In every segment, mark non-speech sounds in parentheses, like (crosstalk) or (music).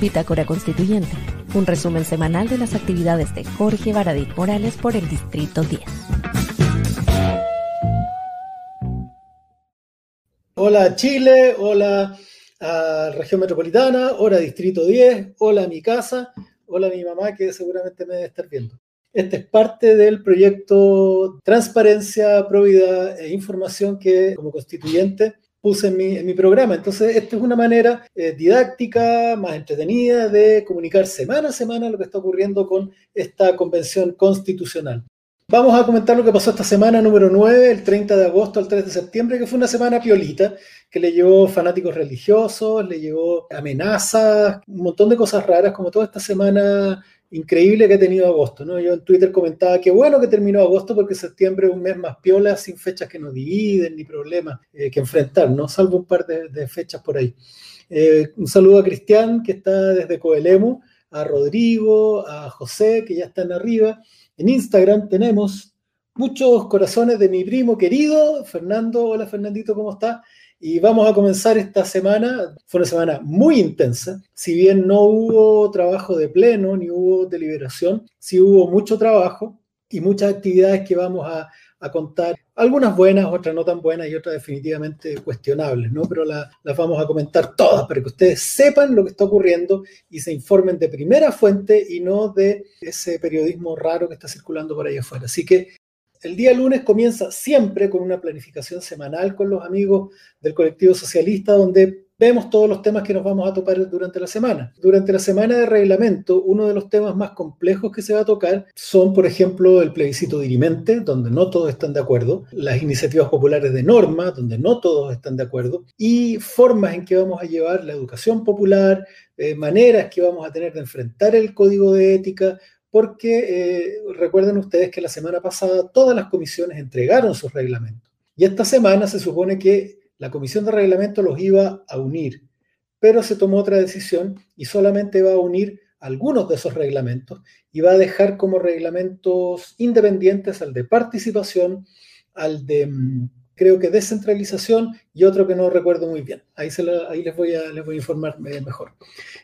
Bitácora Constituyente, un resumen semanal de las actividades de Jorge Baradit Morales por el Distrito 10. Hola Chile, hola a región metropolitana, hola Distrito 10, hola mi casa, hola mi mamá que seguramente me debe estar viendo. Este es parte del proyecto Transparencia, Probidad e Información que como constituyente puse en mi, programa. Entonces, esta es una manera eh, didáctica, más entretenida de comunicar semana a semana lo que está ocurriendo con esta convención constitucional. Vamos a comentar lo que pasó esta semana número 9, el 30 de agosto al 3 de septiembre, que fue una semana piolita, que le llevó fanáticos religiosos, le llevó amenazas, un montón de cosas raras, como toda esta semana increíble que ha tenido agosto, ¿no? Yo en Twitter comentaba que bueno que terminó agosto porque septiembre es un mes más piola, sin fechas que nos dividen ni problemas eh, que enfrentar, ¿no? Salvo un par de, fechas por ahí. Eh, un saludo a Cristian, que está desde Coelemu, a Rodrigo, a José, que ya están arriba. En Instagram tenemos muchos corazones de mi primo querido, Fernando. Hola Fernandito, ¿cómo está? Y vamos a comenzar esta semana, fue una semana muy intensa, si bien no hubo trabajo de pleno ni hubo deliberación, sí hubo mucho trabajo y muchas actividades que vamos a, contar, algunas buenas, otras no tan buenas y otras definitivamente cuestionables, ¿no? Pero las vamos a comentar todas para que ustedes sepan lo que está ocurriendo y se informen de primera fuente y no de ese periodismo raro que está circulando por ahí afuera. Así que el día lunes comienza siempre con una planificación semanal con los amigos del colectivo socialista, donde vemos todos los temas que nos vamos a topar durante la semana. Durante la semana de reglamento, uno de los temas más complejos que se va a tocar son, por ejemplo, el plebiscito dirimente, donde no todos están de acuerdo, las iniciativas populares de norma, donde no todos están de acuerdo, y formas en que vamos a llevar la educación popular, eh, maneras que vamos a tener de enfrentar el código de ética, porque eh, recuerden ustedes que la semana pasada todas las comisiones entregaron sus reglamentos. Y esta semana se supone que la comisión de reglamento los iba a unir, pero se tomó otra decisión y solamente va a unir algunos de esos reglamentos y va a dejar como reglamentos independientes al de participación, al de mm, creo que descentralización y otro que no recuerdo muy bien. Ahí, ahí les, voy a, les voy a informar mejor.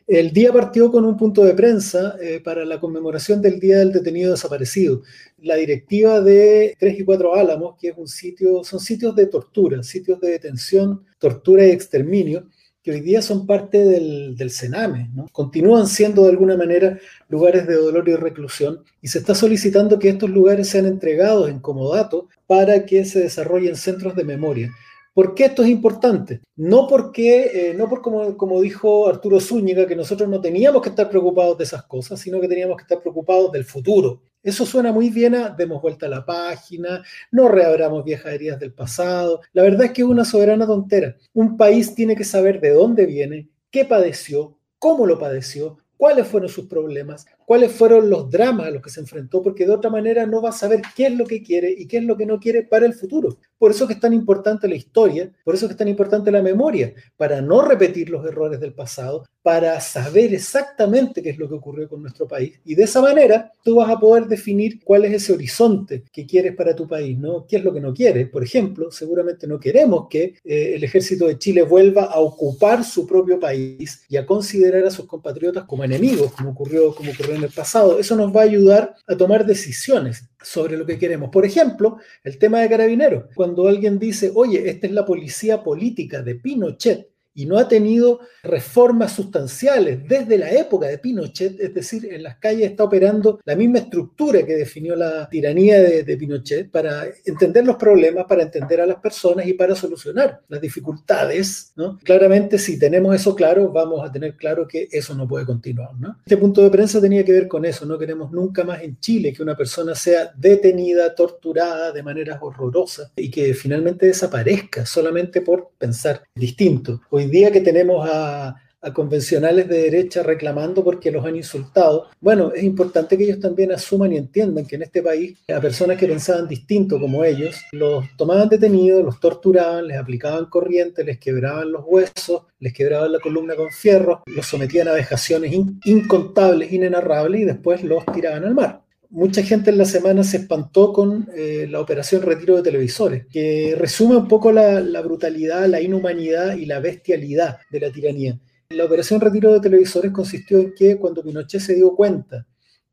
El día partió con un punto de prensa eh, para la conmemoración del Día del Detenido Desaparecido. La directiva de 3 y 4 Álamos, que es un sitio, son sitios de tortura, sitios de detención, tortura y exterminio, que hoy día son parte del, del Sename, ¿no? continúan siendo de alguna manera lugares de dolor y reclusión, y se está solicitando que estos lugares sean entregados en comodato para que se desarrollen centros de memoria. ¿Por qué esto es importante? No porque, eh, no por como, como, dijo Arturo Zúñiga, que nosotros no teníamos que estar preocupados de esas cosas, sino que teníamos que estar preocupados del futuro. Eso suena muy bien a demos vuelta a la página, no reabramos viejas heridas del pasado. La verdad es que es una soberana tontera. Un país tiene que saber de dónde viene, qué padeció, cómo lo padeció, cuáles fueron sus problemas, cuáles fueron los dramas a los que se enfrentó, porque de otra manera no va a saber qué es lo que quiere y qué es lo que no quiere para el futuro. Por eso que es tan importante la historia, por eso que es tan importante la memoria, para no repetir los errores del pasado, para saber exactamente qué es lo que ocurrió con nuestro país. Y de esa manera tú vas a poder definir cuál es ese horizonte que quieres para tu país, ¿no? ¿Qué es lo que no quieres? Por ejemplo, seguramente no queremos que eh, el ejército de Chile vuelva a ocupar su propio país y a considerar a sus compatriotas como enemigos, como ocurrió, como ocurrió en el pasado. Eso nos va a ayudar a tomar decisiones sobre lo que queremos. Por ejemplo, el tema de carabineros. Cuando alguien dice, oye, esta es la policía política de Pinochet, y no ha tenido reformas sustanciales desde la época de Pinochet, es decir, en las calles está operando la misma estructura que definió la tiranía de, Pinochet para entender los problemas, para entender a las personas y para solucionar las dificultades. ¿no? Claramente, si tenemos eso claro, vamos a tener claro que eso no puede continuar. ¿no? Este punto de prensa tenía que ver con eso. No queremos nunca más en Chile que una persona sea detenida, torturada de maneras horrorosas y que finalmente desaparezca solamente por pensar distinto. Hoy hoy día que tenemos a, convencionales de derecha reclamando porque los han insultado, bueno, es importante que ellos también asuman y entiendan que en este país a personas que pensaban distinto como ellos, los tomaban detenidos, los torturaban, les aplicaban corriente, les quebraban los huesos, les quebraban la columna con fierro, los sometían a vejaciones incontables, inenarrables y después los tiraban al mar mucha gente en la semana se espantó con eh, la operación retiro de televisores, que resume un poco la, la brutalidad, la inhumanidad y la bestialidad de la tiranía. La operación retiro de televisores consistió en que cuando Pinochet se dio cuenta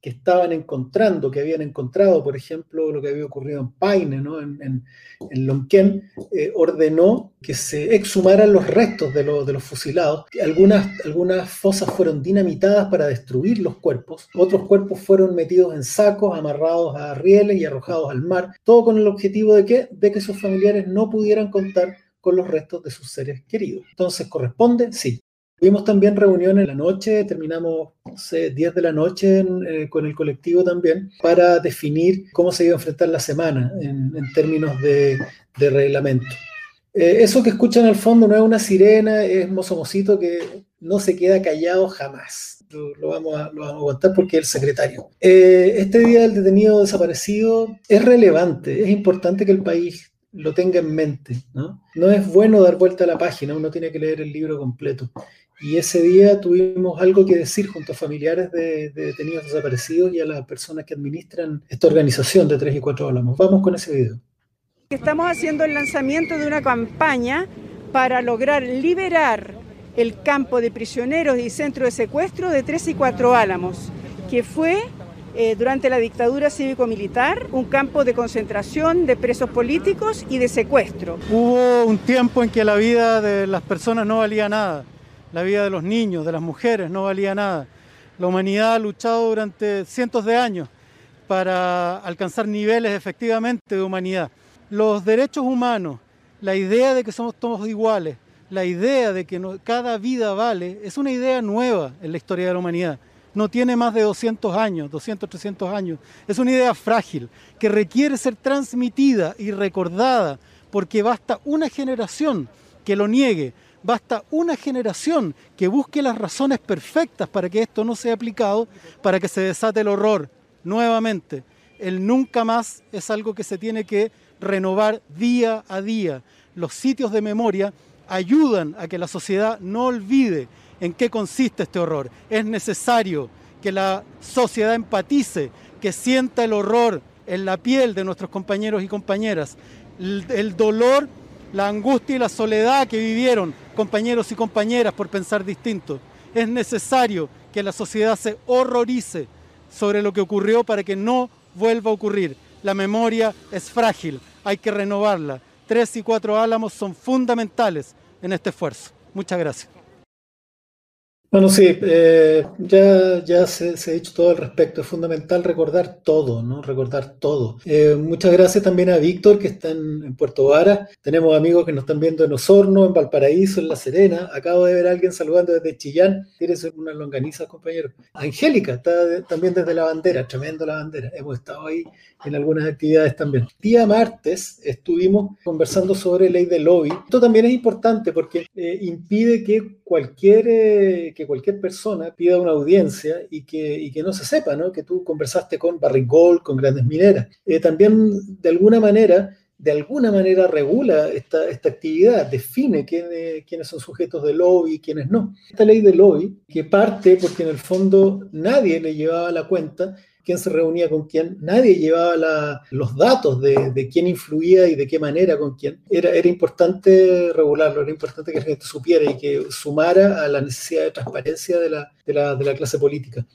que estaban encontrando, que habían encontrado, por ejemplo, lo que había ocurrido en Paine, ¿no? en, en, en Lonquén, eh, ordenó que se exhumaran los restos de, lo, de los fusilados. Algunas, algunas fosas fueron dinamitadas para destruir los cuerpos, otros cuerpos fueron metidos en sacos, amarrados a rieles y arrojados al mar, todo con el objetivo de que, de que sus familiares no pudieran contar con los restos de sus seres queridos. Entonces, ¿corresponde? Sí. Tuvimos también reuniones en la noche, terminamos, no sé, 10 de la noche en, eh, con el colectivo también, para definir cómo se iba a enfrentar la semana en, en términos de, reglamento. Eh, eso que escuchan al fondo no es una sirena, es Mozo Mocito que no se queda callado jamás. Lo, lo, vamos, a, lo vamos a contar porque es el secretario. Eh, este día del detenido desaparecido es relevante, es importante que el país lo tenga en mente. ¿no? no es bueno dar vuelta a la página, uno tiene que leer el libro completo. Y ese día tuvimos algo que decir junto a familiares de, de, detenidos desaparecidos y a las personas que administran esta organización de 3 y 4 Álamos. Vamos con ese video. Estamos haciendo el lanzamiento de una campaña para lograr liberar el campo de prisioneros y centro de secuestro de 3 y 4 Álamos, que fue eh, durante la dictadura cívico-militar un campo de concentración de presos políticos y de secuestro. Hubo un tiempo en que la vida de las personas no valía nada la vida de los niños, de las mujeres, no valía nada. La humanidad ha luchado durante cientos de años para alcanzar niveles efectivamente de humanidad. Los derechos humanos, la idea de que somos todos iguales, la idea de que cada vida vale, es una idea nueva en la historia de la humanidad. No tiene más de 200 años, 200, 300 años. Es una idea frágil que requiere ser transmitida y recordada porque basta una generación que lo niegue Basta una generación que busque las razones perfectas para que esto no sea aplicado, para que se desate el horror nuevamente. El nunca más es algo que se tiene que renovar día a día. Los sitios de memoria ayudan a que la sociedad no olvide en qué consiste este horror. Es necesario que la sociedad empatice, que sienta el horror en la piel de nuestros compañeros y compañeras, el, dolor la angustia y la soledad que vivieron compañeros y compañeras por pensar distinto. Es necesario que la sociedad se horrorice sobre lo que ocurrió para que no vuelva a ocurrir. La memoria es frágil, hay que renovarla. Tres y cuatro álamos son fundamentales en este esfuerzo. Muchas gracias. Bueno, sí, eh, ya, ya se, se, ha dicho todo al respecto. Es fundamental recordar todo, ¿no? Recordar todo. Eh, muchas gracias también a Víctor, que está en, Puerto Vara. Tenemos amigos que nos están viendo en Osorno, en Valparaíso, en La Serena. Acabo de ver a alguien saludando desde Chillán. Tienes unas longanizas, compañero. Angélica está también desde la bandera, tremendo la bandera. Hemos estado ahí en algunas actividades también. Día martes estuvimos conversando sobre ley de lobby. Esto también es importante porque eh, impide que cualquier, eh, que cualquier persona pida una audiencia y que, y que no se sepa, ¿no? Que tú conversaste con Barrick con grandes mineras. Eh, también, de alguna manera, de alguna manera regula esta, esta actividad, define quién, quiénes son sujetos de lobby y quiénes no. Esta ley de lobby, que parte porque en el fondo nadie le llevaba la cuenta quién se reunía con quién, nadie llevaba los datos de, quién influía y de qué manera con quién. Era, importante regularlo, era importante que la gente supiera y que sumara a la necesidad de transparencia de la, de la clase política.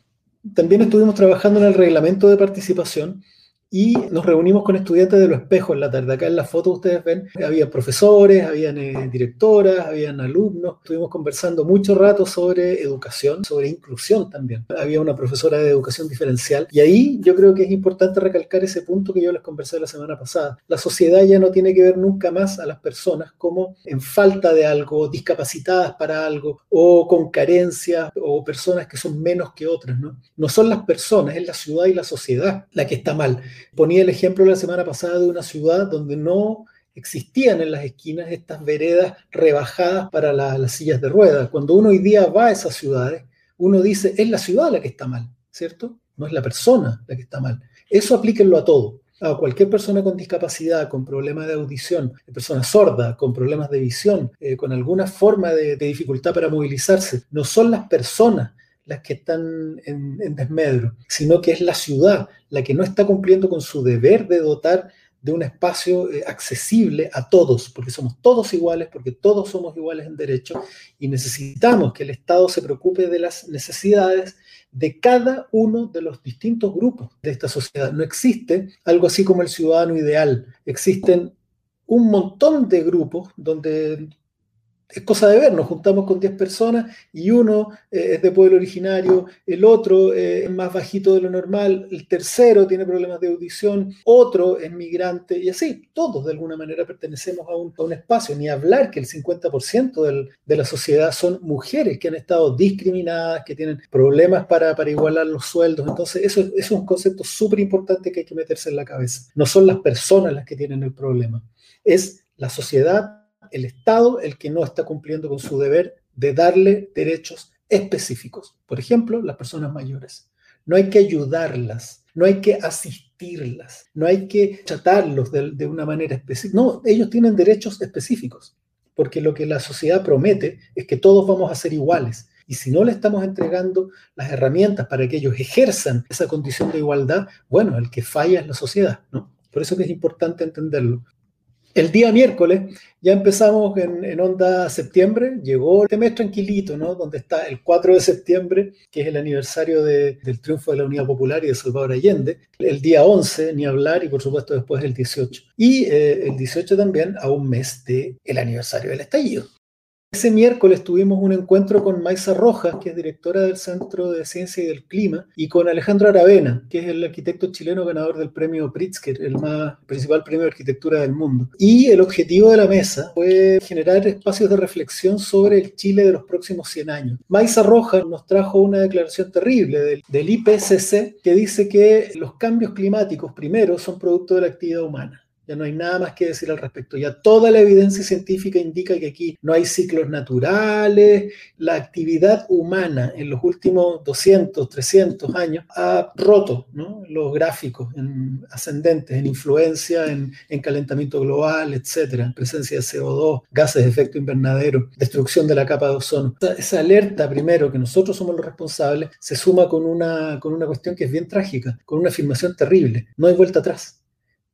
También estuvimos trabajando en el reglamento de participación y nos reunimos con estudiantes de los espejos en la tarde. Acá en la foto ustedes ven, había profesores, habían eh, directoras, habían alumnos. Estuvimos conversando mucho rato sobre educación, sobre inclusión también. Había una profesora de educación diferencial y ahí yo creo que es importante recalcar ese punto que yo les conversé la semana pasada. La sociedad ya no tiene que ver nunca más a las personas como en falta de algo, discapacitadas para algo o con carencias o personas que son menos que otras. No, no son las personas, es la ciudad y la sociedad la que está mal. Ponía el ejemplo la semana pasada de una ciudad donde no existían en las esquinas estas veredas rebajadas para la, las sillas de ruedas. Cuando uno hoy día va a esas ciudades, uno dice, es la ciudad la que está mal, ¿cierto? No es la persona la que está mal. Eso aplíquenlo a todo. A cualquier persona con discapacidad, con problemas de audición, persona sorda, con problemas de visión, eh, con alguna forma de dificultad para movilizarse. No son las personas las que están en, en desmedro, sino que es la ciudad la que no está cumpliendo con su deber de dotar de un espacio eh, accesible a todos, porque somos todos iguales, porque todos somos iguales en derecho y necesitamos que el Estado se preocupe de las necesidades de cada uno de los distintos grupos de esta sociedad. No existe algo así como el ciudadano ideal, existen un montón de grupos donde es cosa de ver, nos juntamos con 10 personas y uno eh, es de pueblo originario, el otro eh, es más bajito de lo normal, el tercero tiene problemas de audición, otro es migrante y así, todos de alguna manera pertenecemos a un, a un espacio, ni hablar que el 50% del, de la sociedad son mujeres que han estado discriminadas, que tienen problemas para, para igualar los sueldos, entonces eso, eso es un concepto súper importante que hay que meterse en la cabeza. No son las personas las que tienen el problema, es la sociedad el Estado el que no está cumpliendo con su deber de darle derechos específicos. Por ejemplo, las personas mayores. No hay que ayudarlas, no hay que asistirlas, no hay que tratarlos de, de una manera específica. No, ellos tienen derechos específicos, porque lo que la sociedad promete es que todos vamos a ser iguales. Y si no le estamos entregando las herramientas para que ellos ejerzan esa condición de igualdad, bueno, el que falla es la sociedad, ¿no? Por eso que es importante entenderlo. El día miércoles ya empezamos en, onda septiembre, llegó este mes tranquilito, ¿no? Donde está el 4 de septiembre, que es el aniversario del triunfo de la Unidad Popular y de Salvador Allende. El día 11, ni hablar, y por supuesto después el 18. Y eh, el 18 también a un mes del el aniversario del estallido. Ese miércoles tuvimos un encuentro con Maisa Rojas, que es directora del Centro de Ciencia y del Clima, y con Alejandro Aravena, que es el arquitecto chileno ganador del premio Pritzker, el más principal premio de arquitectura del mundo. Y el objetivo de la mesa fue generar espacios de reflexión sobre el Chile de los próximos 100 años. Maisa Rojas nos trajo una declaración terrible del, del IPCC que dice que los cambios climáticos, primero, son producto de la actividad humana ya no hay nada más que decir al respecto. Ya toda la evidencia científica indica que aquí no hay ciclos naturales. La actividad humana en los últimos 200, 300 años ha roto los gráficos en ascendentes, en influencia, en, calentamiento global, etcétera, presencia de CO2, gases de efecto invernadero, destrucción de la capa de ozono. Esa, esa, alerta, primero, que nosotros somos los responsables, se suma con una, con una cuestión que es bien trágica, con una afirmación terrible. No hay vuelta atrás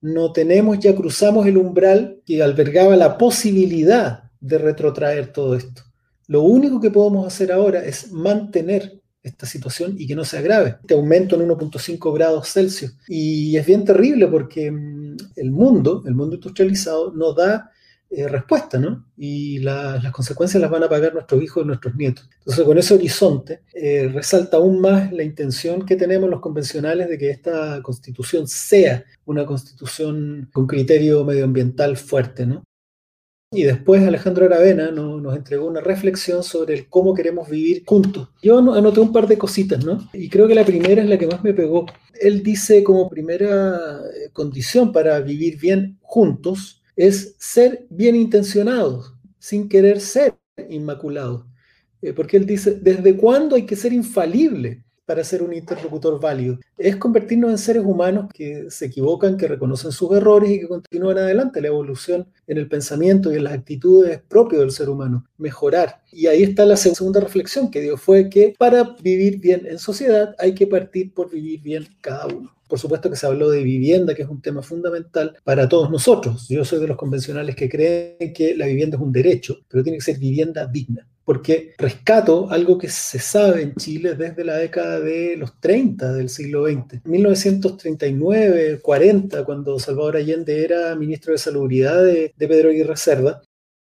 no tenemos, ya cruzamos el umbral que albergaba la posibilidad de retrotraer todo esto. Lo único que podemos hacer ahora es mantener esta situación y que no se agrave. Este aumento en 1.5 grados Celsius. Y es bien terrible porque mm, el mundo, el mundo industrializado, no da eh, respuesta, ¿no? Y las consecuencias las van a pagar nuestros hijos y nuestros nietos. Entonces, con ese horizonte, eh, resalta aún más la intención que tenemos los convencionales de que esta constitución sea una constitución con criterio medioambiental fuerte, ¿no? Y después Alejandro Aravena nos entregó una reflexión sobre cómo queremos vivir juntos. Yo anoté un par de cositas, ¿no? Y creo que la primera es la que más me pegó. Él dice como primera eh, condición para vivir bien juntos, es ser bien intencionados, sin querer ser inmaculados. Eh, porque él dice, ¿desde cuándo hay que ser infalible para ser un interlocutor válido? Es convertirnos en seres humanos que se equivocan, que reconocen sus errores y que continúan adelante. La evolución en el pensamiento y en las actitudes es propio del ser humano, mejorar. Y ahí está la segunda reflexión que dio, fue que para vivir bien en sociedad hay que partir por vivir bien cada uno. Por supuesto que se habló de vivienda, que es un tema fundamental para todos nosotros. Yo soy de los convencionales que creen que la vivienda es un derecho, pero tiene que ser vivienda digna. Porque rescato algo que se sabe en Chile desde la década de los 30 del siglo XX. 1939, 40, cuando Salvador Allende era ministro de Salubridad de, de Pedro Aguirre Cerda,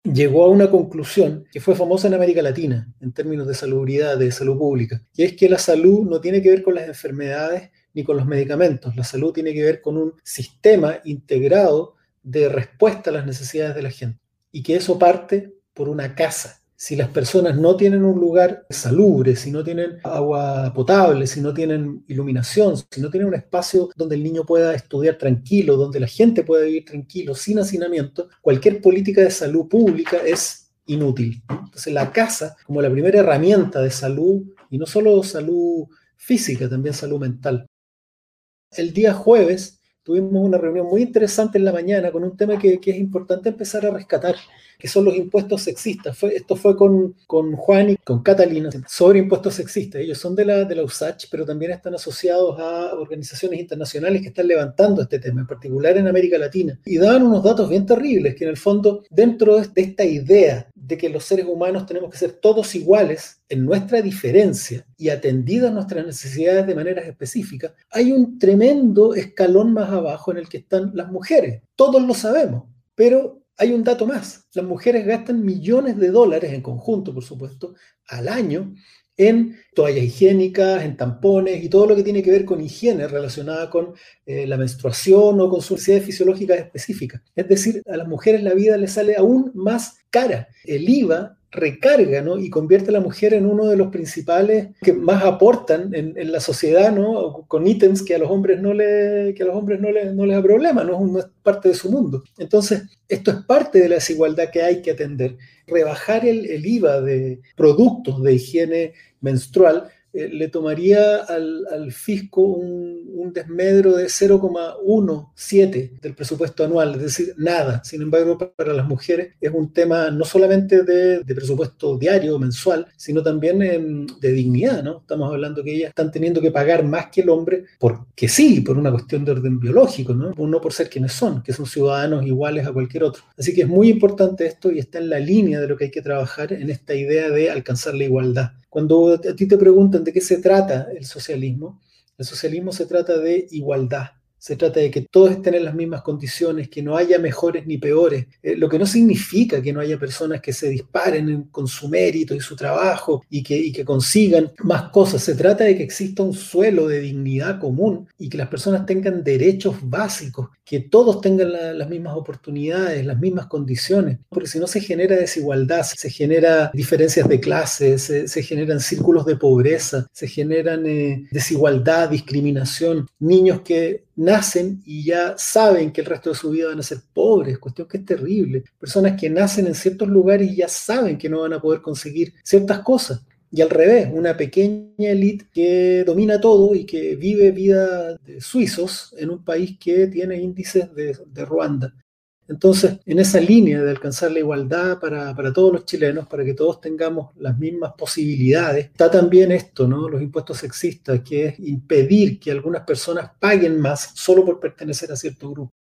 llegó a una conclusión que fue famosa en América Latina en términos de salubridad, de salud pública, y es que la salud no tiene que ver con las enfermedades ni con los medicamentos. La salud tiene que ver con un sistema integrado de respuesta a las necesidades de la gente. Y que eso parte por una casa. Si las personas no tienen un lugar salubre, si no tienen agua potable, si no tienen iluminación, si no tienen un espacio donde el niño pueda estudiar tranquilo, donde la gente pueda vivir tranquilo, sin hacinamiento, cualquier política de salud pública es inútil. Entonces la casa, como la primera herramienta de salud, y no solo salud física, también salud mental, el día jueves tuvimos una reunión muy interesante en la mañana con un tema que, que es importante empezar a rescatar, que son los impuestos sexistas. Esto fue con, con, Juan y con Catalina sobre impuestos sexistas. Ellos son de la, de la USACH, pero también están asociados a organizaciones internacionales que están levantando este tema, en particular en América Latina. Y daban unos datos bien terribles, que en el fondo, dentro de esta idea de que los seres humanos tenemos que ser todos iguales en nuestra diferencia y atendidas nuestras necesidades de manera específica, hay un tremendo escalón más abajo en el que están las mujeres. Todos lo sabemos, pero hay un dato más. Las mujeres gastan millones de dólares en conjunto, por supuesto, al año en toallas higiénicas, en tampones y todo lo que tiene que ver con higiene relacionada con eh, la menstruación o con sus necesidades fisiológicas específicas. Es decir, a las mujeres la vida les sale aún más cara. El IVA recarga ¿no? y convierte a la mujer en uno de los principales que más aportan en, la sociedad, ¿no? con ítems que a los hombres no, le, que a los hombres no, le, no les da problema, ¿no? no es parte de su mundo. Entonces, esto es parte de la desigualdad que hay que atender. Rebajar el, el IVA de productos de higiene menstrual eh, le tomaría al, fisco un, desmedro de 0,17 del presupuesto anual, es decir, nada. Sin embargo, para las mujeres es un tema no solamente de, presupuesto diario o mensual, sino también de dignidad, ¿no? Estamos hablando que ellas están teniendo que pagar más que el hombre porque sí, por una cuestión de orden biológico, ¿no? No por ser quienes son, que son ciudadanos iguales a cualquier otro. Así que es muy importante esto y está en la línea de lo que hay que trabajar en esta idea de alcanzar la igualdad. Cuando a ti te preguntan de qué se trata el socialismo, el socialismo se trata de igualdad, se trata de que todos estén en las mismas condiciones, que no haya mejores ni peores, eh, lo que no significa que no haya personas que se disparen con su mérito y su trabajo y que, que consigan más cosas. Se trata de que exista un suelo de dignidad común y que las personas tengan derechos básicos, que todos tengan las mismas oportunidades, las mismas condiciones, porque si no se genera desigualdad, se genera diferencias de clases, se, generan círculos de pobreza, se generan eh, desigualdad, discriminación, niños que nacen y ya saben que el resto de su vida van a ser pobres, cuestión que es terrible. Personas que nacen en ciertos lugares y ya saben que no van a poder conseguir ciertas cosas. Y al revés, una pequeña élite que domina todo y que vive vida de suizos en un país que tiene índices de, de Ruanda. Entonces, en esa línea de alcanzar la igualdad para, todos los chilenos, para que todos tengamos las mismas posibilidades, está también esto, ¿no? Los impuestos sexistas, que es impedir que algunas personas paguen más solo por pertenecer a cierto grupo.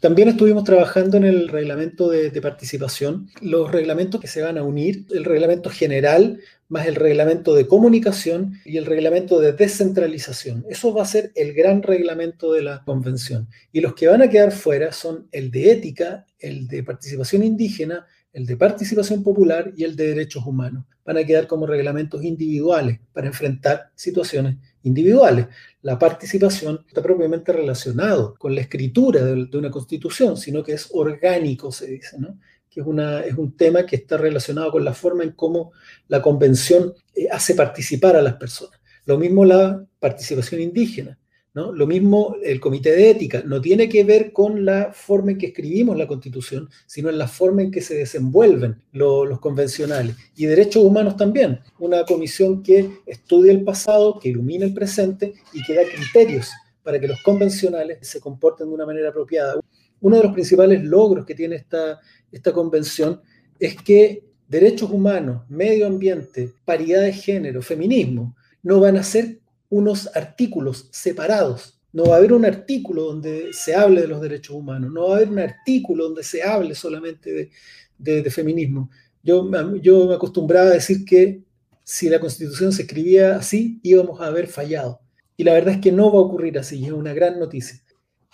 También estuvimos trabajando en el reglamento de, participación, los reglamentos que se van a unir, el reglamento general más el reglamento de comunicación y el reglamento de descentralización. Eso va a ser el gran reglamento de la convención. Y los que van a quedar fuera son el de ética, el de participación indígena, el de participación popular y el de derechos humanos. Van a quedar como reglamentos individuales para enfrentar situaciones individuales. La participación está propiamente relacionado con la escritura de, una constitución, sino que es orgánico, se dice, ¿no? Que es, una, es un tema que está relacionado con la forma en cómo la convención eh, hace participar a las personas. Lo mismo la participación indígena. ¿no? Lo mismo el comité de ética, no tiene que ver con la forma en que escribimos la constitución, sino en la forma en que se desenvuelven los convencionales. Y derechos humanos también, una comisión que estudia el pasado, que ilumina el presente y que da criterios para que los convencionales se comporten de una manera apropiada. Uno de los principales logros que tiene esta, esta convención es que derechos humanos, medio ambiente, paridad de género, feminismo, no van a ser unos artículos separados. No va a haber un artículo donde se hable de los derechos humanos, no va a haber un artículo donde se hable solamente de, feminismo. Yo, yo me acostumbraba a decir que si la constitución se escribía así, íbamos a haber fallado. Y la verdad es que no va a ocurrir así, es una gran noticia.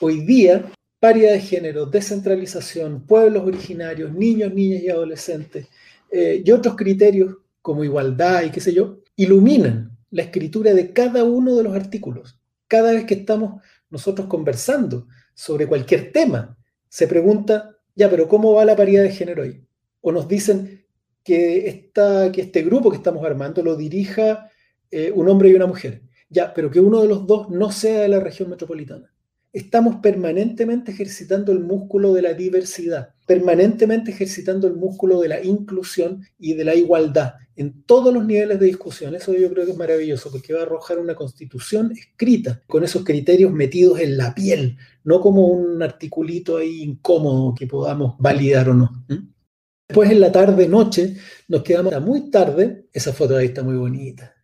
Hoy día, paridad de género, descentralización, pueblos originarios, niños, niñas y adolescentes, eh, y otros criterios como igualdad y qué sé yo, iluminan la escritura de cada uno de los artículos. Cada vez que estamos nosotros conversando sobre cualquier tema, se pregunta, ya, pero ¿cómo va la paridad de género ahí? O nos dicen que, que este grupo que estamos armando lo dirija eh, un hombre y una mujer. Ya, pero que uno de los dos no sea de la región metropolitana. Estamos permanentemente ejercitando el músculo de la diversidad, permanentemente ejercitando el músculo de la inclusión y de la igualdad en todos los niveles de discusión. Eso yo creo que es maravilloso porque va a arrojar una constitución escrita con esos criterios metidos en la piel, no como un articulito ahí incómodo que podamos validar o no. Después en la tarde, noche, nos quedamos a muy tarde. Esa foto ahí está muy bonita.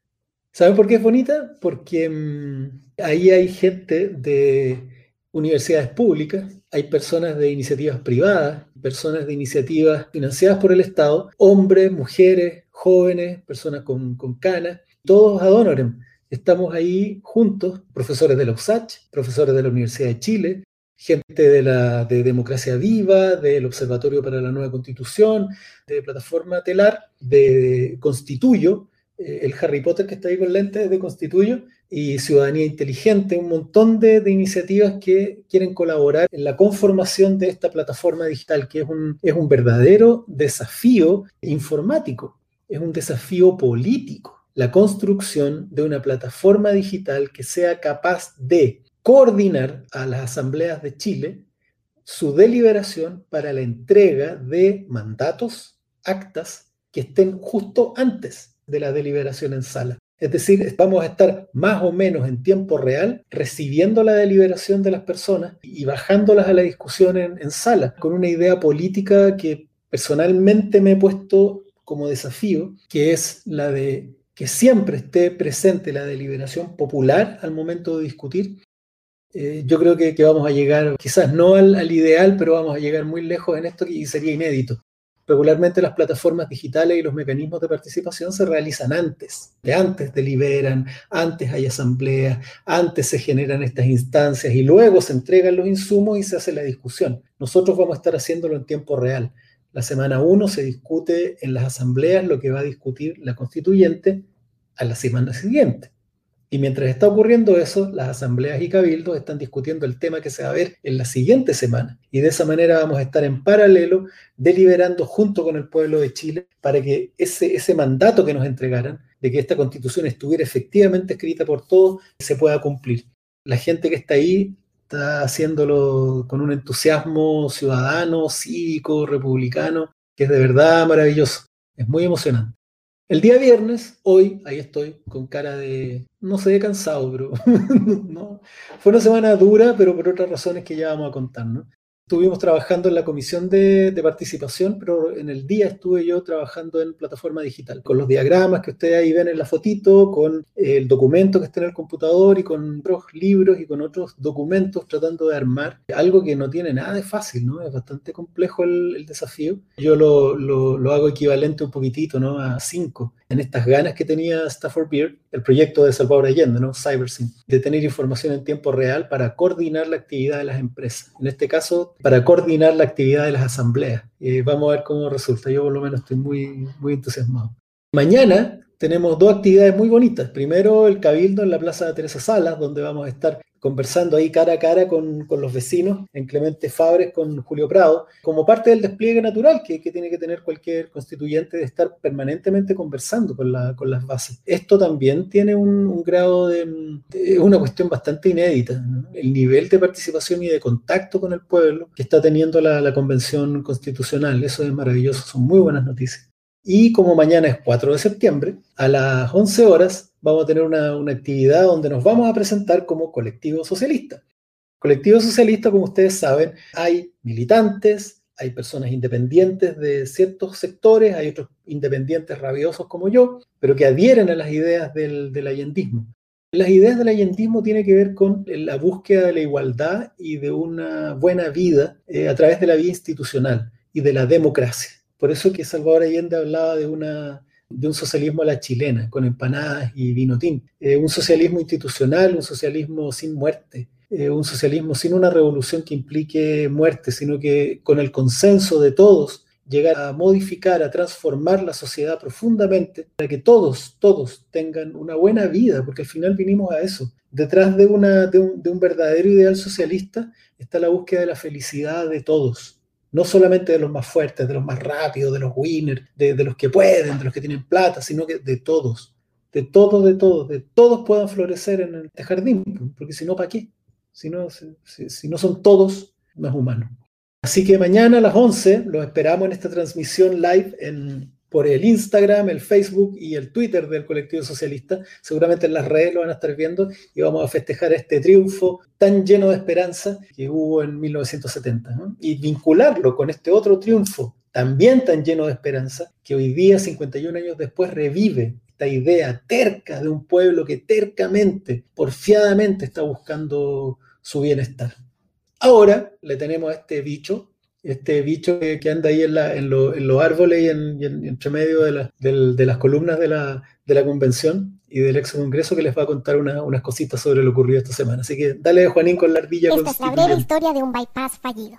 ¿Saben por qué es bonita? Porque mm, ahí hay gente de universidades públicas, hay personas de iniciativas privadas, personas de iniciativas financiadas por el Estado, hombres, mujeres, jóvenes, personas con, con canas, todos ad honorem. Estamos ahí juntos, profesores de la USACH, profesores de la Universidad de Chile, gente de, la, de Democracia Viva, del Observatorio para la Nueva Constitución, de Plataforma Telar, de Constituyo, eh, el Harry Potter que está ahí con lentes de Constituyo, y Ciudadanía Inteligente, un montón de, iniciativas que quieren colaborar en la conformación de esta plataforma digital, que es un, es un verdadero desafío informático, es un desafío político, la construcción de una plataforma digital que sea capaz de coordinar a las asambleas de Chile su deliberación para la entrega de mandatos, actas que estén justo antes de la deliberación en sala. Es decir, vamos a estar más o menos en tiempo real recibiendo la deliberación de las personas y bajándolas a la discusión en, sala, con una idea política que personalmente me he puesto como desafío, que es la de que siempre esté presente la deliberación popular al momento de discutir eh, yo creo que, vamos a llegar, quizás no al, ideal, pero vamos a llegar muy lejos en esto y sería inédito. Regularmente las plataformas digitales y los mecanismos de participación se realizan antes, de antes deliberan, antes hay asambleas, antes se generan estas instancias y luego se entregan los insumos y se hace la discusión. Nosotros vamos a estar haciéndolo en tiempo real. La semana 1 se discute en las asambleas lo que va a discutir la constituyente a la semana siguiente. Y mientras está ocurriendo eso, las asambleas y cabildos están discutiendo el tema que se va a ver en la siguiente semana. Y de esa manera vamos a estar en paralelo deliberando junto con el pueblo de Chile para que ese, ese mandato que nos entregaran, de que esta constitución estuviera efectivamente escrita por todos, se pueda cumplir. La gente que está ahí está haciéndolo con un entusiasmo ciudadano, cívico, republicano, que es de verdad maravilloso. Es muy emocionante. El día viernes, hoy, ahí estoy, con cara de, no sé, cansado, pero (laughs) no. fue una semana dura, pero por otras razones que ya vamos a contar, ¿no? Estuvimos trabajando en la comisión de, participación, pero en el día estuve yo trabajando en plataforma digital, con los diagramas que ustedes ahí ven en la fotito, con el documento que está en el computador y con otros libros y con otros documentos tratando de armar algo que no tiene nada de fácil, ¿no? Es bastante complejo el, desafío. Yo lo, lo, hago equivalente un poquitito, ¿no? A cinco en estas ganas que tenía Stafford Beer, el proyecto de Salvador Allende, ¿no? CyberSyn, de tener información en tiempo real para coordinar la actividad de las empresas. En este caso, para coordinar la actividad de las asambleas. Vamos a ver cómo resulta. Yo por lo menos estoy muy, muy entusiasmado. Mañana tenemos dos actividades muy bonitas. Primero, el Cabildo en la Plaza de Teresa Salas, donde vamos a estar conversando ahí cara a cara con, los vecinos, en Clemente Fabres con Julio Prado, como parte del despliegue natural que, tiene que tener cualquier constituyente de estar permanentemente conversando con, las bases. Esto también tiene un, grado de, Es una cuestión bastante inédita, el nivel de participación y de contacto con el pueblo que está teniendo la, la convención constitucional. Eso es maravilloso, son muy buenas noticias. Y como mañana es 4 de septiembre, a las 11 horas vamos a tener una, actividad donde nos vamos a presentar como colectivo socialista. Colectivo socialista, como ustedes saben, hay militantes, hay personas independientes de ciertos sectores, hay otros independientes rabiosos como yo, pero que adhieren a las ideas del, del allendismo. Las ideas del allendismo tienen que ver con la búsqueda de la igualdad y de una buena vida eh, a través de la vía institucional y de la democracia. Por eso que Salvador Allende hablaba de, una, de un socialismo a la chilena, con empanadas y vinotín. Eh, un socialismo institucional, un socialismo sin muerte, eh, un socialismo sin una revolución que implique muerte, sino que con el consenso de todos llegar a modificar, a transformar la sociedad profundamente para que todos, todos tengan una buena vida, porque al final vinimos a eso. Detrás de, una, de, un, de un verdadero ideal socialista está la búsqueda de la felicidad de todos no solamente de los más fuertes, de los más rápidos, de los winners, de, los que pueden, de los que tienen plata, sino que de todos, de todos, de todos, de todos puedan florecer en este jardín, porque si no, ¿para qué? Si no, si, no son todos, no es humano. Así que mañana a las 11 los esperamos en esta transmisión live en, por el Instagram, el Facebook y el Twitter del colectivo socialista. Seguramente en las redes lo van a estar viendo y vamos a festejar este triunfo tan lleno de esperanza que hubo en 1970 y vincularlo con este otro triunfo también tan lleno de esperanza que hoy día, 51 años después, revive esta idea terca de un pueblo que tercamente, porfiadamente está buscando su bienestar. Ahora le tenemos a este bicho este bicho que, anda ahí en, en, los árboles y, en, entre medio de, las columnas de la, convención y del ex congreso que les va a contar unas cositas sobre lo ocurrido esta semana. Así que dale, Juanín, con la ardilla. Esta es la breve historia de un bypass fallido.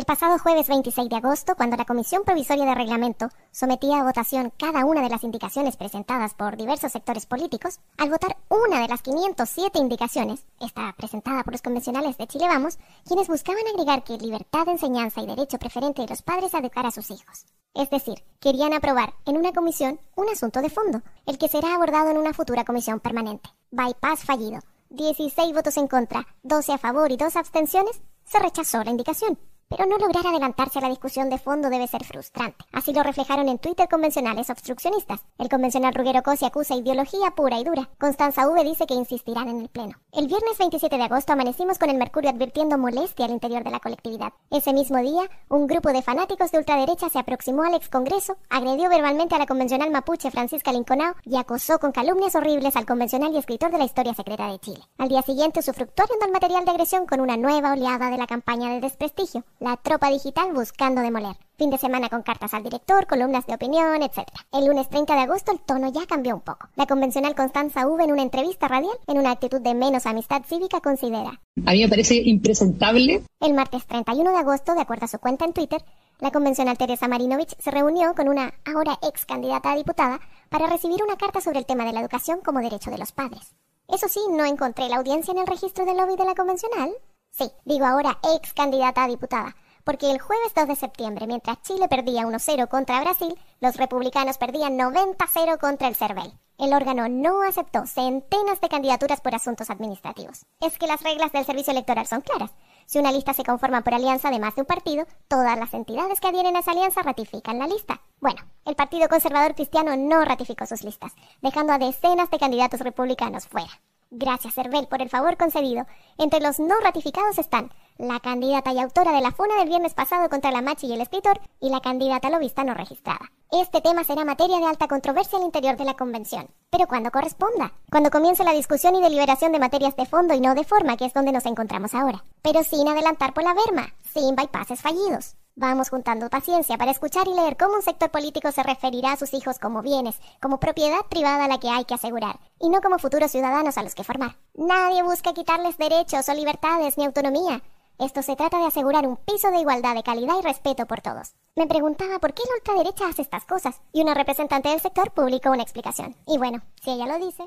El pasado jueves 26 de agosto, cuando la Comisión Provisoria de Reglamento sometía a votación cada una de las indicaciones presentadas por diversos sectores políticos, al votar una de las 507 indicaciones, esta presentada por los convencionales de Chile Vamos, quienes buscaban agregar que libertad de enseñanza y derecho preferente de los padres a educar a sus hijos. Es decir, querían aprobar en una comisión un asunto de fondo, el que será abordado en una futura comisión permanente. Bypass fallido. 16 votos en contra, 12 a favor y 2 abstenciones, se rechazó la indicación. Pero no lograr adelantarse a la discusión de fondo debe ser frustrante. Así lo reflejaron en Twitter convencionales obstruccionistas. El convencional Ruggero Cosi acusa ideología pura y dura. Constanza V dice que insistirán en el Pleno. El viernes 27 de agosto amanecimos con el Mercurio advirtiendo molestia al interior de la colectividad. Ese mismo día, un grupo de fanáticos de ultraderecha se aproximó al ex Congreso, agredió verbalmente a la convencional mapuche Francisca Linconao y acosó con calumnias horribles al convencional y escritor de la historia secreta de Chile. Al día siguiente, usufructuaron el material de agresión con una nueva oleada de la campaña de desprestigio la tropa digital buscando demoler. Fin de semana con cartas al director, columnas de opinión, etc. El lunes 30 de agosto el tono ya cambió un poco. La convencional Constanza V en una entrevista radial, en una actitud de menos amistad cívica, considera. A mí me parece impresentable. El martes 31 de agosto, de acuerdo a su cuenta en Twitter, la convencional Teresa Marinovich se reunió con una ahora ex candidata a diputada para recibir una carta sobre el tema de la educación como derecho de los padres. Eso sí, no encontré la audiencia en el registro del lobby de la convencional. Sí, digo ahora ex candidata a diputada, porque el jueves 2 de septiembre, mientras Chile perdía 1-0 contra Brasil, los republicanos perdían 90-0 contra el CERVEL. El órgano no aceptó centenas de candidaturas por asuntos administrativos. Es que las reglas del servicio electoral son claras. Si una lista se conforma por alianza de más de un partido, todas las entidades que adhieren a esa alianza ratifican la lista. Bueno, el Partido Conservador Cristiano no ratificó sus listas, dejando a decenas de candidatos republicanos fuera. Gracias, Cervel, por el favor concedido. Entre los no ratificados están la candidata y autora de la funa del viernes pasado contra la Machi y el escritor, y la candidata lobista no registrada. Este tema será materia de alta controversia al interior de la convención, pero cuando corresponda, cuando comience la discusión y deliberación de materias de fondo y no de forma, que es donde nos encontramos ahora, pero sin adelantar por la verma, sin bypasses fallidos. Vamos juntando paciencia para escuchar y leer cómo un sector político se referirá a sus hijos como bienes, como propiedad privada a la que hay que asegurar, y no como futuros ciudadanos a los que formar. Nadie busca quitarles derechos o libertades ni autonomía. Esto se trata de asegurar un piso de igualdad, de calidad y respeto por todos. Me preguntaba por qué la ultraderecha hace estas cosas, y una representante del sector publicó una explicación. Y bueno, si ella lo dice.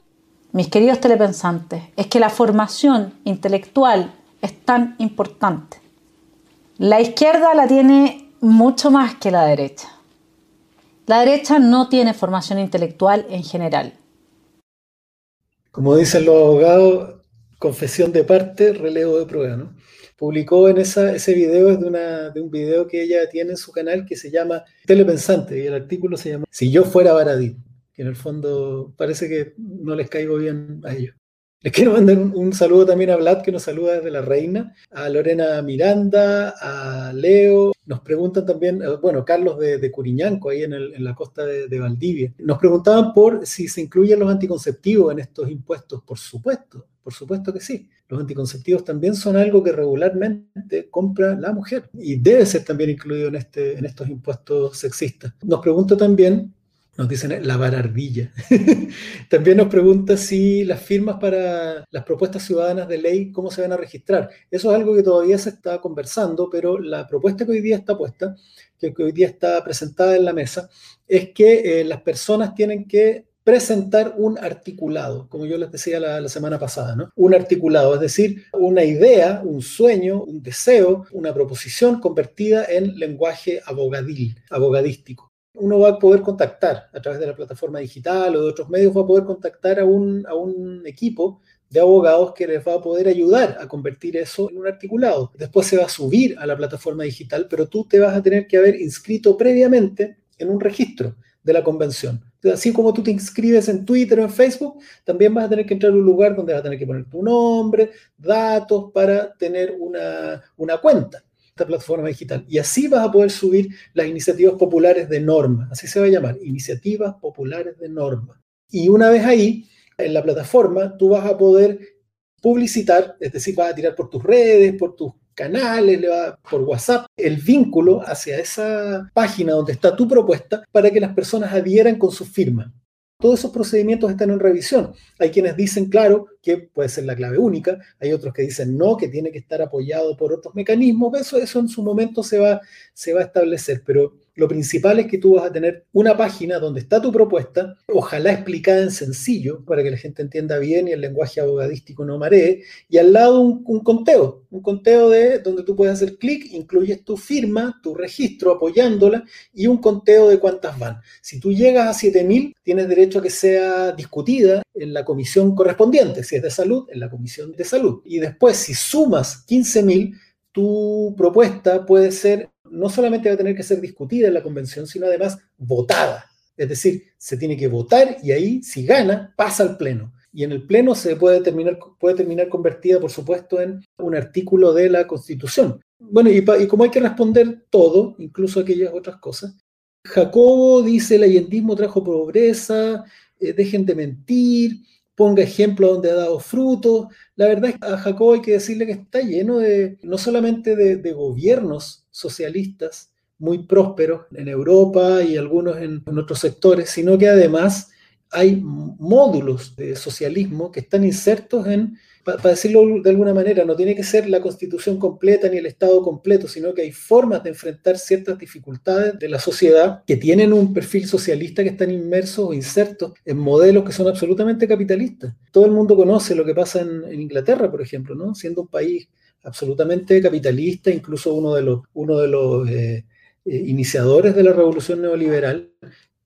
Mis queridos telepensantes, es que la formación intelectual es tan importante. La izquierda la tiene mucho más que la derecha. La derecha no tiene formación intelectual en general. Como dicen los abogados, confesión de parte, relevo de prueba, ¿no? Publicó en ese video, es de, una, de un video que ella tiene en su canal que se llama Telepensante, y el artículo se llama Si yo fuera Baradí, que en el fondo parece que no les caigo bien a ellos. Les quiero mandar un, saludo también a Vlad, que nos saluda desde La Reina, a Lorena Miranda, a Leo. Nos preguntan también, eh, bueno, Carlos de, Curiñanco, ahí en, la costa de, Valdivia. Nos preguntaban por si se incluyen los anticonceptivos en estos impuestos. Por supuesto, por supuesto que sí. Los anticonceptivos también son algo que regularmente compra la mujer y debe ser también incluido en, este, en estos impuestos sexistas. Nos pregunta también nos dicen la barardilla. (laughs) También nos pregunta si las firmas para las propuestas ciudadanas de ley, cómo se van a registrar. Eso es algo que todavía se está conversando, pero la propuesta que hoy día está puesta, que hoy día está presentada en la mesa, es que eh, las personas tienen que presentar un articulado, como yo les decía la, la, semana pasada, ¿no? Un articulado, es decir, una idea, un sueño, un deseo, una proposición convertida en lenguaje abogadil, abogadístico uno va a poder contactar a través de la plataforma digital o de otros medios, va a poder contactar a un, a un equipo de abogados que les va a poder ayudar a convertir eso en un articulado. Después se va a subir a la plataforma digital, pero tú te vas a tener que haber inscrito previamente en un registro de la convención. Así como tú te inscribes en Twitter o en Facebook, también vas a tener que entrar a un lugar donde vas a tener que poner tu nombre, datos para tener una, una cuenta esta plataforma digital. Y así vas a poder subir las iniciativas populares de norma, así se va a llamar, iniciativas populares de norma. Y una vez ahí, en la plataforma, tú vas a poder publicitar, es decir, vas a tirar por tus redes, por tus canales, por WhatsApp, el vínculo hacia esa página donde está tu propuesta para que las personas adhieran con su firma. Todos esos procedimientos están en revisión. Hay quienes dicen, claro, que puede ser la clave única, hay otros que dicen no, que tiene que estar apoyado por otros mecanismos, eso, eso en su momento se va, se va a establecer, pero lo principal es que tú vas a tener una página donde está tu propuesta, ojalá explicada en sencillo para que la gente entienda bien y el lenguaje abogadístico no maree, y al lado un, conteo, un conteo de donde tú puedes hacer clic, incluyes tu firma, tu registro apoyándola y un conteo de cuántas van. Si tú llegas a 7000, tienes derecho a que sea discutida en la comisión correspondiente, si es de salud, en la comisión de salud. Y después, si sumas 15000, tu propuesta puede ser no solamente va a tener que ser discutida en la convención, sino además votada. Es decir, se tiene que votar y ahí, si gana, pasa al Pleno. Y en el Pleno se puede terminar, puede terminar convertida, por supuesto, en un artículo de la Constitución. Bueno, y, como hay que responder todo, incluso aquellas otras cosas, Jacobo dice el allendismo trajo pobreza, eh, dejen de mentir, ponga ejemplo donde ha dado frutos. La verdad es que a Jacobo hay que decirle que está lleno de, no solamente de, gobiernos socialistas muy prósperos en Europa y algunos en, en otros sectores, sino que además hay módulos de socialismo que están insertos en para decirlo de alguna manera, no tiene que ser la constitución completa ni el Estado completo, sino que hay formas de enfrentar ciertas dificultades de la sociedad que tienen un perfil socialista que están inmersos o insertos en modelos que son absolutamente capitalistas. Todo el mundo conoce lo que pasa en, Inglaterra, por ejemplo, ¿no? siendo un país absolutamente capitalista, incluso uno de los, uno de los eh, eh, iniciadores de la revolución neoliberal,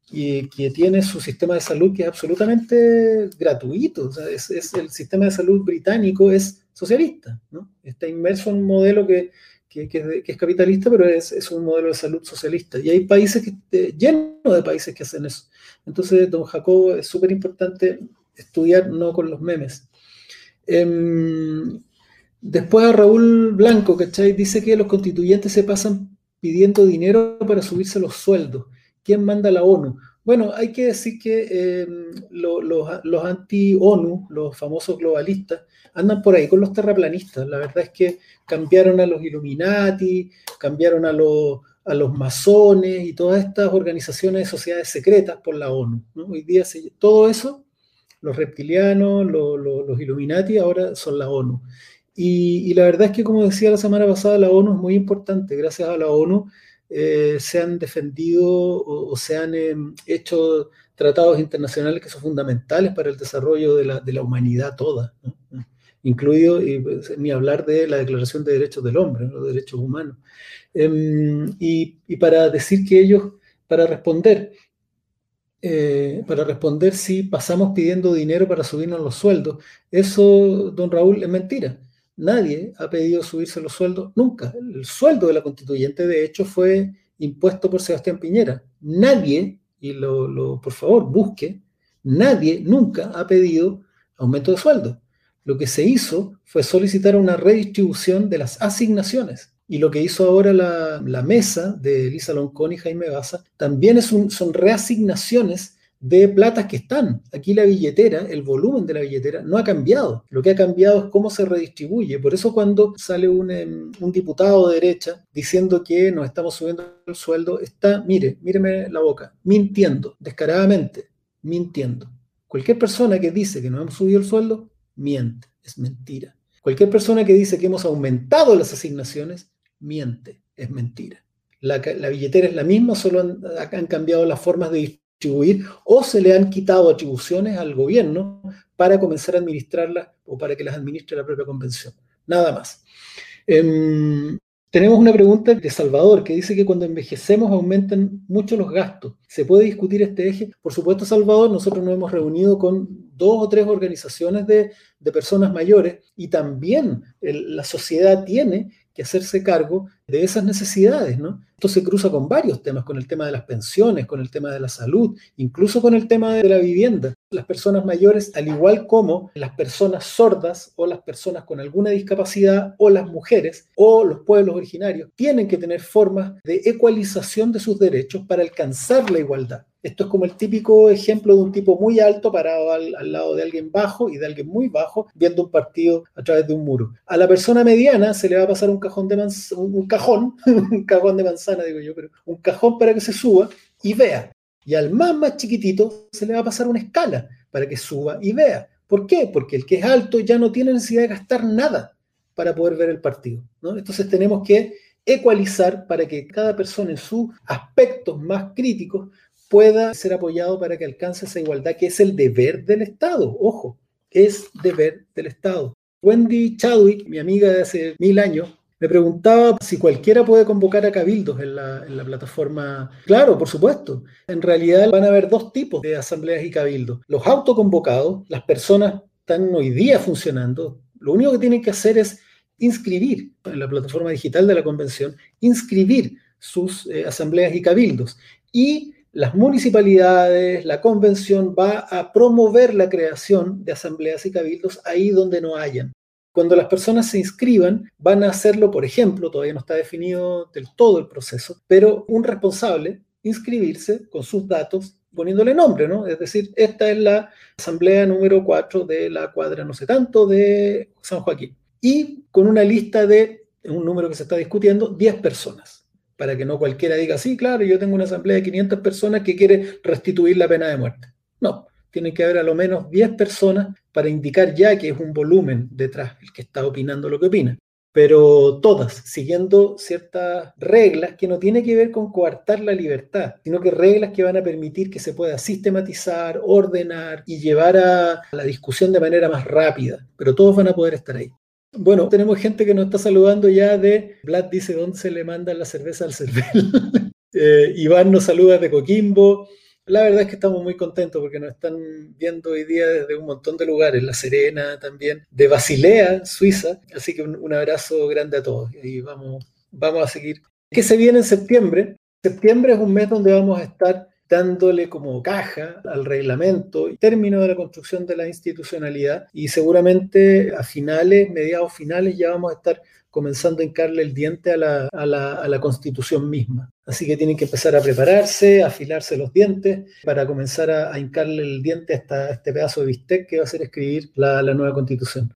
y que tiene su sistema de salud que es absolutamente gratuito. es, el sistema de salud británico es socialista, ¿no? Está inmerso en un modelo que, que, es, capitalista, pero es, es, un modelo de salud socialista. Y hay países que, eh, llenos de países que hacen eso. Entonces, don Jacobo, es súper importante estudiar no con los memes. Em, después a Raúl Blanco, ¿cachai? Dice que los constituyentes se pasan pidiendo dinero para subirse los sueldos. ¿Quién manda la ONU? Bueno, hay que decir que em, los, anti-ONU, los famosos globalistas, andan por ahí con los terraplanistas. La verdad es que cambiaron a los Illuminati, cambiaron a los, a los masones y todas estas organizaciones de sociedades secretas por la ONU. Hoy día todo eso, los reptilianos, los Illuminati, ahora son la ONU. Y, y la verdad es que, como decía la semana pasada, la ONU es muy importante. Gracias a la ONU eh, se han defendido o, se han em, hecho tratados internacionales que son fundamentales para el desarrollo de la, de la humanidad toda, incluido, pues, ni hablar de la Declaración de Derechos del Hombre, los derechos humanos. Em, y, y, para decir que ellos, para responder, eh, para responder si pasamos pidiendo dinero para subirnos los sueldos, eso, don Raúl, es mentira. Nadie ha pedido subirse los sueldos nunca. El sueldo de la constituyente, de hecho, fue impuesto por Sebastián Piñera. Nadie, y lo, por favor, busque, nadie nunca ha pedido aumento de sueldo. Lo que se hizo fue solicitar una redistribución de las asignaciones. Y lo que hizo ahora la, mesa de Elisa Loncón y Jaime Baza también es son reasignaciones de platas que están. Aquí la billetera, el volumen de la billetera no ha cambiado. Lo que ha cambiado es cómo se redistribuye. Por eso cuando sale un, em, diputado de derecha diciendo que nos estamos subiendo el sueldo, está, mire, míreme la boca, mintiendo, descaradamente, mintiendo. Cualquier persona que dice que no hemos subido el sueldo, miente, es mentira. Cualquier persona que dice que hemos aumentado las asignaciones, miente, es mentira. La, billetera es la misma, solo han, han cambiado las formas de o se le han quitado atribuciones al gobierno para comenzar a administrarlas o para que las administre la propia convención. Nada más. Em, Tenemos una pregunta de Salvador que dice que cuando envejecemos aumentan mucho los gastos. ¿Se puede discutir este eje? Por supuesto, Salvador, nosotros nos hemos reunido con dos o tres organizaciones de, de personas mayores y también la sociedad tiene que hacerse cargo de esas necesidades, ¿no? Esto se cruza con varios temas, con el tema de las pensiones, con el tema de la salud, incluso con el tema de la vivienda. Las personas mayores, al igual como las personas sordas o las personas con alguna discapacidad o las mujeres o los pueblos originarios, tienen que tener formas de ecualización de sus derechos para alcanzar la igualdad. Esto es como el típico ejemplo de un tipo muy alto parado al, lado de alguien bajo y de alguien muy bajo viendo un partido a través de un muro. A la persona mediana se le va a pasar un cajón de manzana, un cajón, (laughs) cajón de manzana digo yo, pero un cajón para que se suba y vea. Y al más más chiquitito se le va a pasar una escala para que suba y vea. ¿Por qué? Porque el que es alto ya no tiene necesidad de gastar nada para poder ver el partido. ¿no? Entonces tenemos que ecualizar para que cada persona en sus aspectos más críticos pueda ser apoyado para que alcance esa igualdad, que es el deber del Estado. Ojo, es deber del Estado. Wendy Chadwick, mi amiga de hace mil años, me preguntaba si cualquiera puede convocar a cabildos en la, plataforma. Claro, por supuesto. En realidad van a haber dos tipos de asambleas y cabildos. Los autoconvocados, las personas están hoy día funcionando. Lo único que tienen que hacer es inscribir en la plataforma digital de la convención, inscribir sus eh, asambleas y cabildos. Y las municipalidades, la convención va a promover la creación de asambleas y cabildos ahí donde no hayan. Cuando las personas se inscriban, van a hacerlo, por ejemplo, todavía no está definido del todo el proceso, pero un responsable inscribirse con sus datos poniéndole nombre, ¿no? Es decir, esta es la asamblea número 4 de la cuadra no sé tanto de San Joaquín. Y con una lista de, un número que se está discutiendo, 10 personas para que no cualquiera diga, sí, claro, yo tengo una asamblea de 500 personas que quiere restituir la pena de muerte. No, tiene que haber a lo menos 10 personas para indicar ya que es un volumen detrás el que está opinando lo que opina. Pero todas siguiendo ciertas reglas que no tiene que ver con coartar la libertad, sino que reglas que van a permitir que se pueda sistematizar, ordenar y llevar a la discusión de manera más rápida. Pero todos van a poder estar ahí. Bueno, tenemos gente que nos está saludando ya de Vlad dice dónde se le manda la cerveza al cervel. (laughs) eh, Iván nos saluda de Coquimbo. La verdad es que estamos muy contentos porque nos están viendo hoy día desde un montón de lugares, La Serena también, de Basilea, Suiza. Así que un, abrazo grande a todos y vamos, vamos a seguir. ¿Qué se viene en septiembre? Septiembre es un mes donde vamos a estar dándole como caja al reglamento y término de la construcción de la institucionalidad y seguramente a finales, mediados finales ya vamos a estar comenzando a hincarle el diente a la, a la, a la constitución misma. Así que tienen que empezar a prepararse, a afilarse los dientes para comenzar a, a hincarle el diente a, esta, a, este pedazo de bistec que va a ser escribir la, la nueva constitución.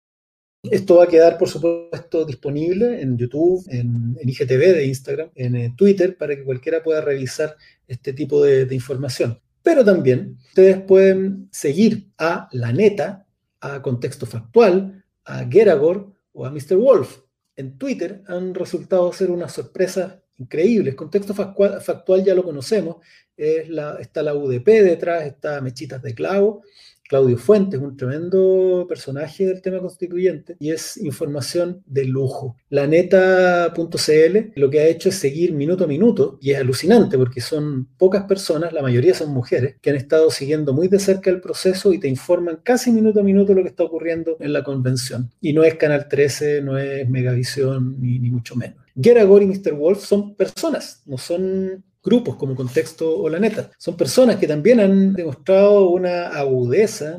Esto va a quedar, por supuesto, disponible en YouTube, en, IGTV de Instagram, en eh, Twitter, para que cualquiera pueda revisar este tipo de, información. Pero también ustedes pueden seguir a La Neta, a Contexto Factual, a Geragor o a Mr. Wolf. En Twitter han resultado ser unas sorpresas increíbles. Contexto factual, factual ya lo conocemos, es la, está la UDP detrás, está Mechitas de Clavo, Claudio Fuentes, un tremendo personaje del tema constituyente y es información de lujo. Laneta.cl lo que ha hecho es seguir minuto a minuto y es alucinante porque son pocas personas, la mayoría son mujeres, que han estado siguiendo muy de cerca el proceso y te informan casi minuto a minuto lo que está ocurriendo en la convención. Y no es Canal 13, no es Megavisión, ni, ni mucho menos. Geragor y Mr. Wolf son personas, no son grupos como Contexto o La Neta. Son personas que también han demostrado una agudeza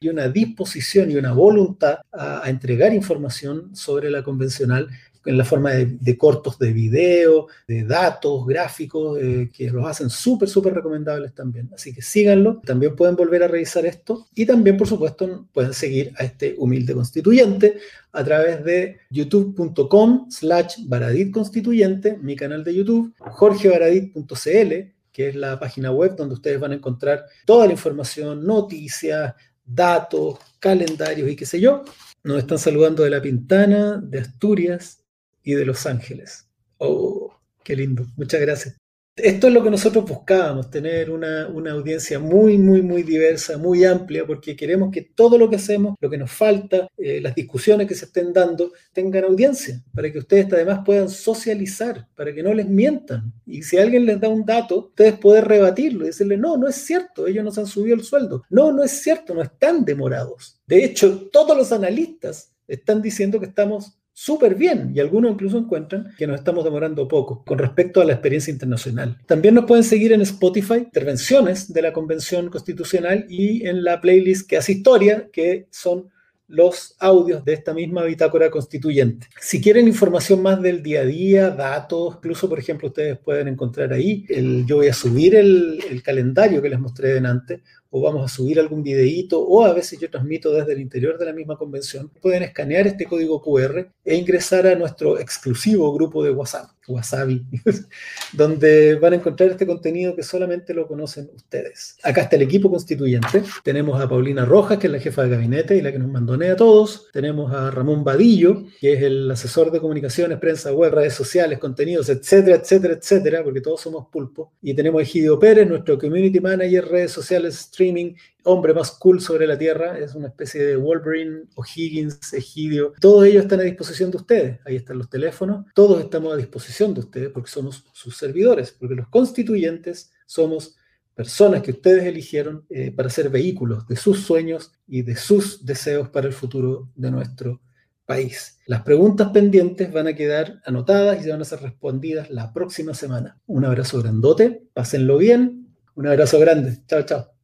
y una disposición y una voluntad a, entregar información sobre la convencional en la forma de, cortos de video, de datos, gráficos, eh, que los hacen súper, súper recomendables también. Así que síganlo. También pueden volver a revisar esto y también, por supuesto, pueden seguir a este humilde constituyente a través de youtube.com slash Baradit Constituyente, mi canal de YouTube, jorgebaradit.cl, que es la página web donde ustedes van a encontrar toda la información, noticias, datos, calendarios y qué sé yo. Nos están saludando de La Pintana, de Asturias y de Los Ángeles. Oh, qué lindo. Muchas gracias. Esto es lo que nosotros buscábamos, tener una, audiencia muy, muy, muy diversa, muy amplia, porque queremos que todo lo que hacemos, lo que nos falta, eh, las discusiones que se estén dando, tengan audiencia, para que ustedes además puedan socializar, para que no les mientan. Y si alguien les da un dato, ustedes pueden rebatirlo y decirle, no, no es cierto, ellos nos han subido el sueldo. No, no es cierto, no están demorados. De hecho, todos los analistas están diciendo que estamos súper bien y algunos incluso encuentran que nos estamos demorando poco con respecto a la experiencia internacional. También nos pueden seguir en Spotify, intervenciones de la Convención Constitucional y en la playlist que hace historia, que son los audios de esta misma bitácora constituyente. Si quieren información más del día a día, datos, incluso, por ejemplo, ustedes pueden encontrar ahí, el, yo voy a subir el, el calendario que les mostré delante, o vamos a subir algún videíto, o a veces yo transmito desde el interior de la misma convención, pueden escanear este código QR e ingresar a nuestro exclusivo grupo de WhatsApp, Wasabi, (laughs) donde van a encontrar este contenido que solamente lo conocen ustedes. Acá está el equipo constituyente. Tenemos a Paulina Rojas, que es la jefa de gabinete y la que nos mandonea a todos. Tenemos a Ramón Vadillo, que es el asesor de comunicaciones, prensa web, redes sociales, contenidos, etcétera, etcétera, etcétera, porque todos somos pulpo. Y tenemos a Egidio Pérez, nuestro community manager, redes sociales, streaming, hombre más cool sobre la Tierra, es una especie de Wolverine, O'Higgins, Egidio. Todos ellos están a disposición de ustedes. Ahí están los teléfonos. Todos estamos a disposición de ustedes porque somos sus servidores, porque los constituyentes somos personas que ustedes eligieron eh, para ser vehículos de sus sueños y de sus deseos para el futuro de nuestro país. Las preguntas pendientes van a quedar anotadas y se van a ser respondidas la próxima semana. Un abrazo grandote, pásenlo bien, un abrazo grande, chao, chao.